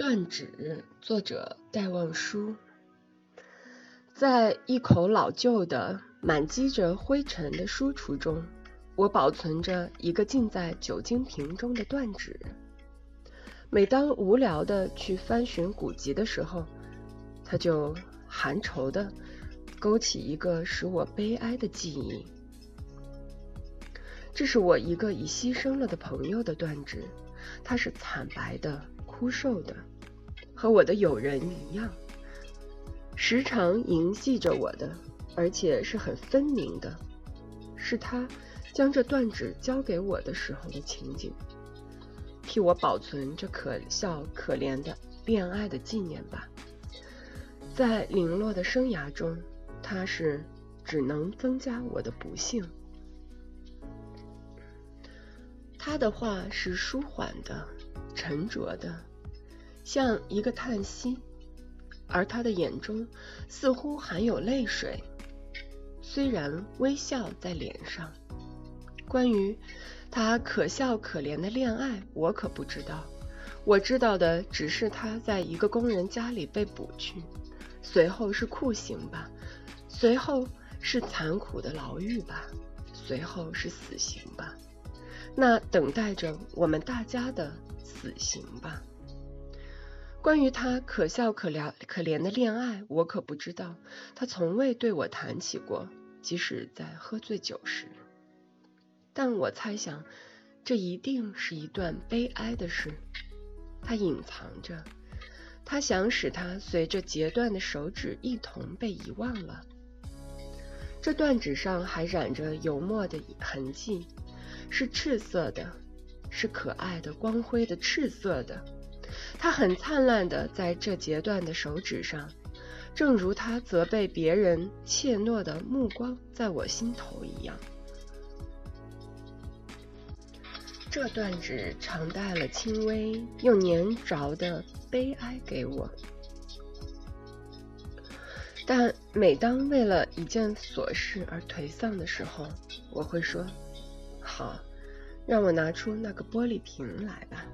断指，作者戴望舒。在一口老旧的、满积着灰尘的书橱中，我保存着一个浸在酒精瓶中的断指。每当无聊的去翻寻古籍的时候，它就含愁的勾起一个使我悲哀的记忆。这是我一个已牺牲了的朋友的断指，它是惨白的、枯瘦的，和我的友人一样，时常凝系着我的，而且是很分明的，是他将这断指交给我的时候的情景。替我保存这可笑可怜的恋爱的纪念吧，在零落的生涯中，他是只能增加我的不幸。他的话是舒缓的、沉着的，像一个叹息，而他的眼中似乎含有泪水，虽然微笑在脸上。关于。他可笑可怜的恋爱，我可不知道。我知道的只是他在一个工人家里被捕去，随后是酷刑吧，随后是残酷的牢狱吧，随后是死刑吧。那等待着我们大家的死刑吧。关于他可笑可怜可怜的恋爱，我可不知道。他从未对我谈起过，即使在喝醉酒时。但我猜想，这一定是一段悲哀的事。他隐藏着，他想使他随着截断的手指一同被遗忘了。这断指上还染着油墨的痕迹，是赤色的，是可爱的、光辉的赤色的。它很灿烂的在这截断的手指上，正如他责备别人怯懦的目光在我心头一样。这段纸常带了轻微又粘着的悲哀给我，但每当为了一件琐事而颓丧的时候，我会说：“好，让我拿出那个玻璃瓶来吧。”